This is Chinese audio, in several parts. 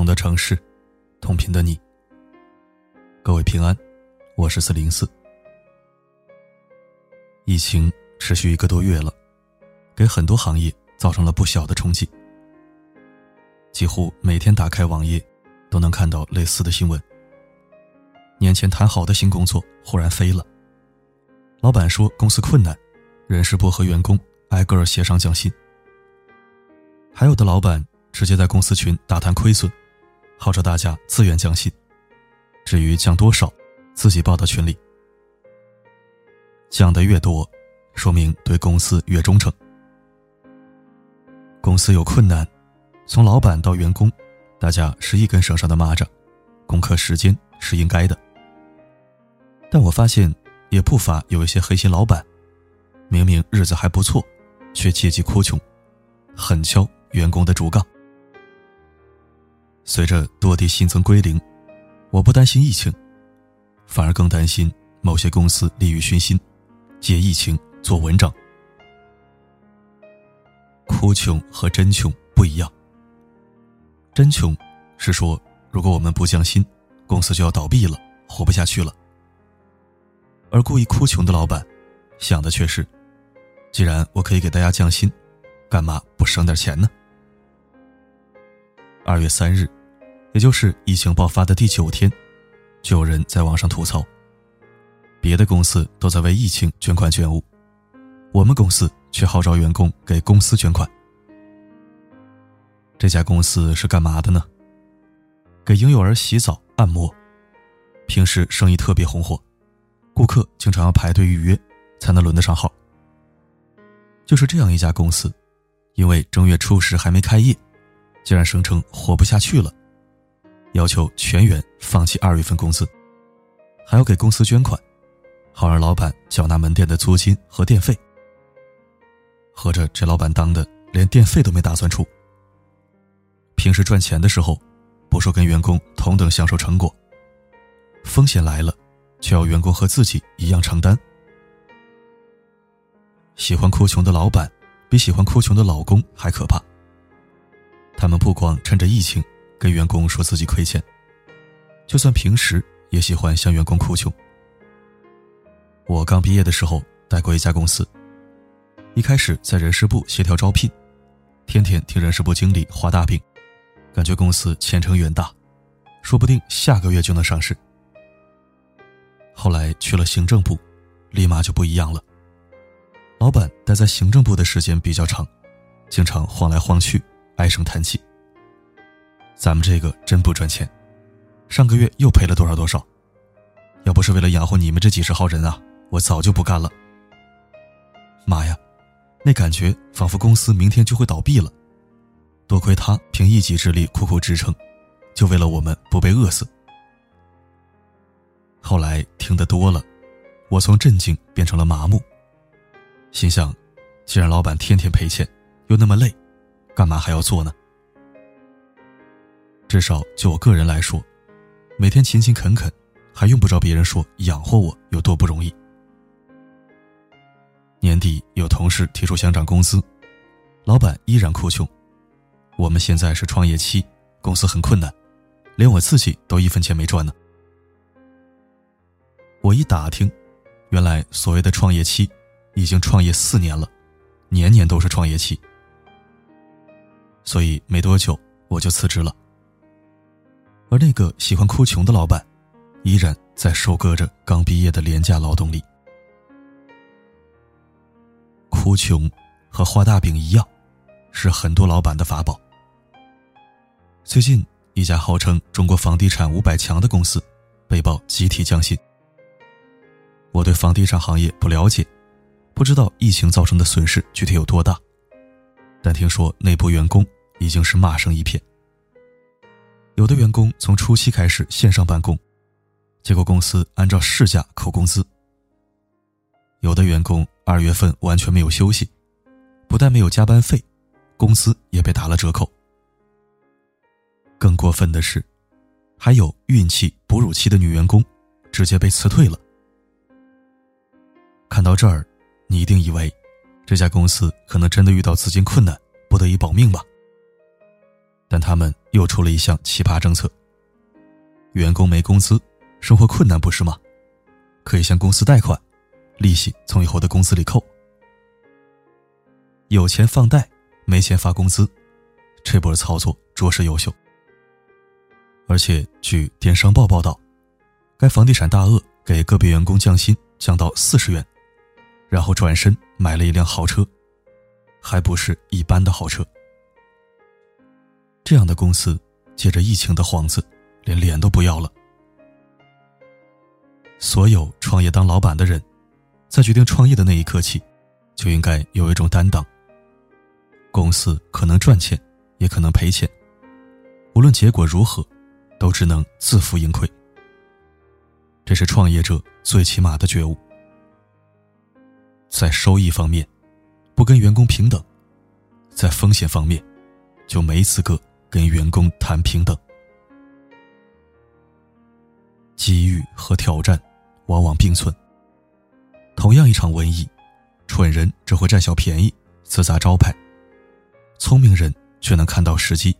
同的城市，同频的你。各位平安，我是四零四。疫情持续一个多月了，给很多行业造成了不小的冲击。几乎每天打开网页，都能看到类似的新闻。年前谈好的新工作忽然飞了，老板说公司困难，人事部和员工挨个协商降薪。还有的老板直接在公司群大谈亏损，号召大家自愿降薪。至于降多少，自己报到群里。降的越多，说明对公司越忠诚。公司有困难，从老板到员工，大家是一根绳上的蚂蚱，攻克时间是应该的。但我发现，也不乏有一些黑心老板，明明日子还不错，却借机哭穷，狠敲员工的竹杠。随着多地新增归零，我不担心疫情，反而更担心某些公司利欲熏心。借疫情做文章，哭穷和真穷不一样。真穷是说，如果我们不降薪，公司就要倒闭了，活不下去了。而故意哭穷的老板，想的却是，既然我可以给大家降薪，干嘛不省点钱呢？二月三日，也就是疫情爆发的第九天，就有人在网上吐槽。别的公司都在为疫情捐款捐物，我们公司却号召员工给公司捐款。这家公司是干嘛的呢？给婴幼儿洗澡按摩，平时生意特别红火，顾客经常要排队预约才能轮得上号。就是这样一家公司，因为正月初十还没开业，竟然声称活不下去了，要求全员放弃二月份工资，还要给公司捐款。好让老板缴纳门店的租金和电费。合着这老板当的连电费都没打算出。平时赚钱的时候，不说跟员工同等享受成果，风险来了，却要员工和自己一样承担。喜欢哭穷的老板，比喜欢哭穷的老公还可怕。他们不光趁着疫情跟员工说自己亏欠，就算平时也喜欢向员工哭穷。我刚毕业的时候待过一家公司，一开始在人事部协调招聘，天天听人事部经理画大饼，感觉公司前程远大，说不定下个月就能上市。后来去了行政部，立马就不一样了。老板待在行政部的时间比较长，经常晃来晃去，唉声叹气。咱们这个真不赚钱，上个月又赔了多少多少，要不是为了养活你们这几十号人啊！我早就不干了。妈呀，那感觉仿佛公司明天就会倒闭了。多亏他凭一己之力苦苦支撑，就为了我们不被饿死。后来听得多了，我从震惊变成了麻木。心想，既然老板天天赔钱，又那么累，干嘛还要做呢？至少就我个人来说，每天勤勤恳恳，还用不着别人说养活我有多不容易。年底有同事提出想涨工资，老板依然哭穷。我们现在是创业期，公司很困难，连我自己都一分钱没赚呢。我一打听，原来所谓的创业期，已经创业四年了，年年都是创业期。所以没多久我就辞职了。而那个喜欢哭穷的老板，依然在收割着刚毕业的廉价劳动力。哭穷和画大饼一样，是很多老板的法宝。最近，一家号称中国房地产五百强的公司被曝集体降薪。我对房地产行业不了解，不知道疫情造成的损失具体有多大，但听说内部员工已经是骂声一片。有的员工从初期开始线上办公，结果公司按照市价扣工资。有的员工二月份完全没有休息，不但没有加班费，工资也被打了折扣。更过分的是，还有孕期、哺乳期的女员工直接被辞退了。看到这儿，你一定以为这家公司可能真的遇到资金困难，不得已保命吧？但他们又出了一项奇葩政策：员工没工资，生活困难不是吗？可以向公司贷款，利息从以后的工资里扣。有钱放贷，没钱发工资，这波操作着实优秀。而且据电商报报道，该房地产大鳄给个别员工降薪降到四十元，然后转身买了一辆豪车，还不是一般的豪车。这样的公司借着疫情的幌子，连脸都不要了。所有创业当老板的人，在决定创业的那一刻起，就应该有一种担当。公司可能赚钱，也可能赔钱，无论结果如何，都只能自负盈亏。这是创业者最起码的觉悟。在收益方面，不跟员工平等；在风险方面，就没资格跟员工谈平等。机遇和挑战。往往并存。同样一场瘟疫，蠢人只会占小便宜，自砸招牌；聪明人却能看到时机。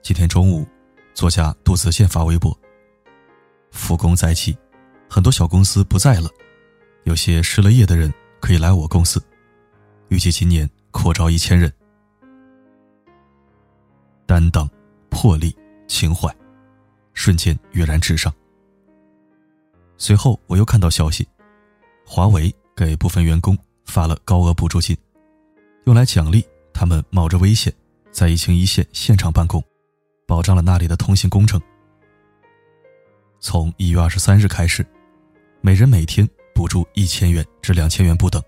今天中午，作家杜子健发微博：“复工在即，很多小公司不在了，有些失了业的人可以来我公司，预计今年扩招一千人。”担当、魄力、情怀，瞬间跃然纸上。随后，我又看到消息，华为给部分员工发了高额补助金，用来奖励他们冒着危险在疫情一线现场办公，保障了那里的通信工程。从一月二十三日开始，每人每天补助一千元至两千元不等。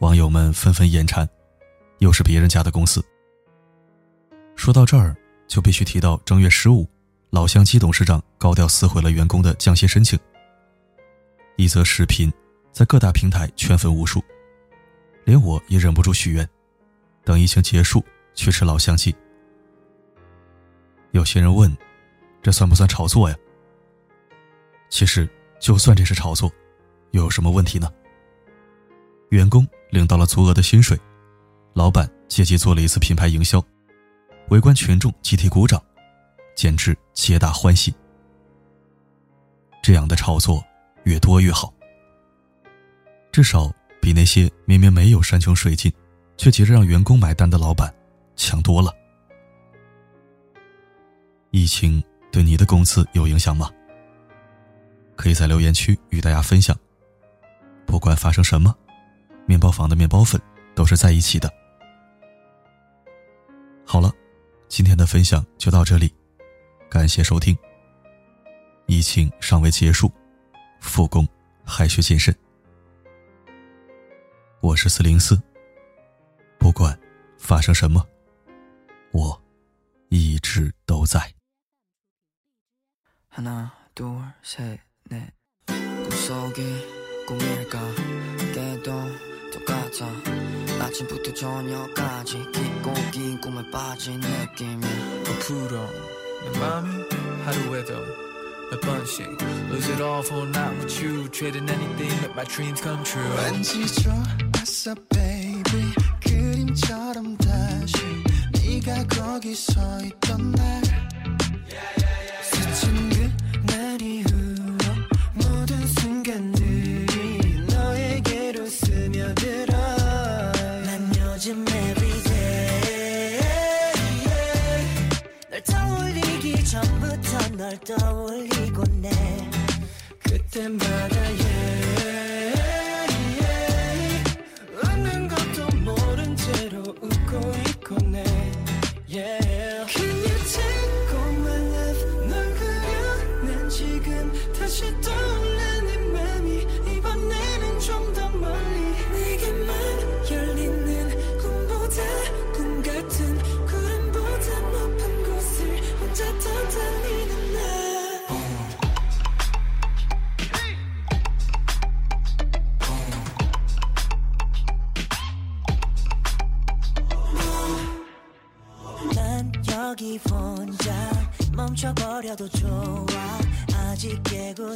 网友们纷纷眼馋，又是别人家的公司。说到这儿，就必须提到正月十五。老乡鸡董事长高调撕毁了员工的降薪申请。一则视频在各大平台圈粉无数，连我也忍不住许愿，等疫情结束去吃老乡鸡。有些人问，这算不算炒作呀？其实，就算这是炒作，又有什么问题呢？员工领到了足额的薪水，老板借机做了一次品牌营销，围观群众集体鼓掌。简直皆大欢喜。这样的炒作越多越好，至少比那些明明没有山穷水尽，却急着让员工买单的老板强多了。疫情对你的工资有影响吗？可以在留言区与大家分享。不管发生什么，面包房的面包粉都是在一起的。好了，今天的分享就到这里。感谢收听。疫情尚未结束，复工还需谨慎。我是四零四，不管发生什么，我一直都在。 내 맘이 하루에도 몇 번씩 Lose it all for not with you Trading anything make my dreams come true 왠지 좋았어 baby 그림처럼 다시 네가 거기 서 있던 날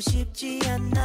쉽지 않나?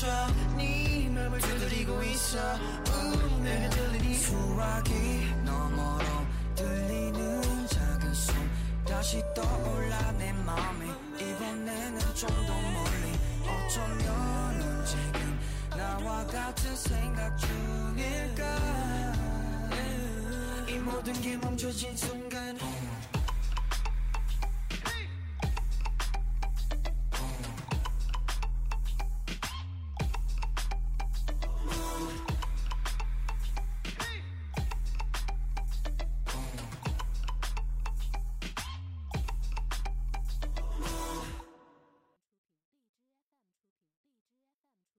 맞춰. 네 맘을 두드리고 있어. 우, 내가 들리니? 수화기 너머로 들리는 작은 숨. 다시 떠올라 내 맘이. 이번에는 좀 더 멀리. 어쩌면 넌 지금? 나와 같은 생각 중일까? 이 모든 게 멈춰진 순간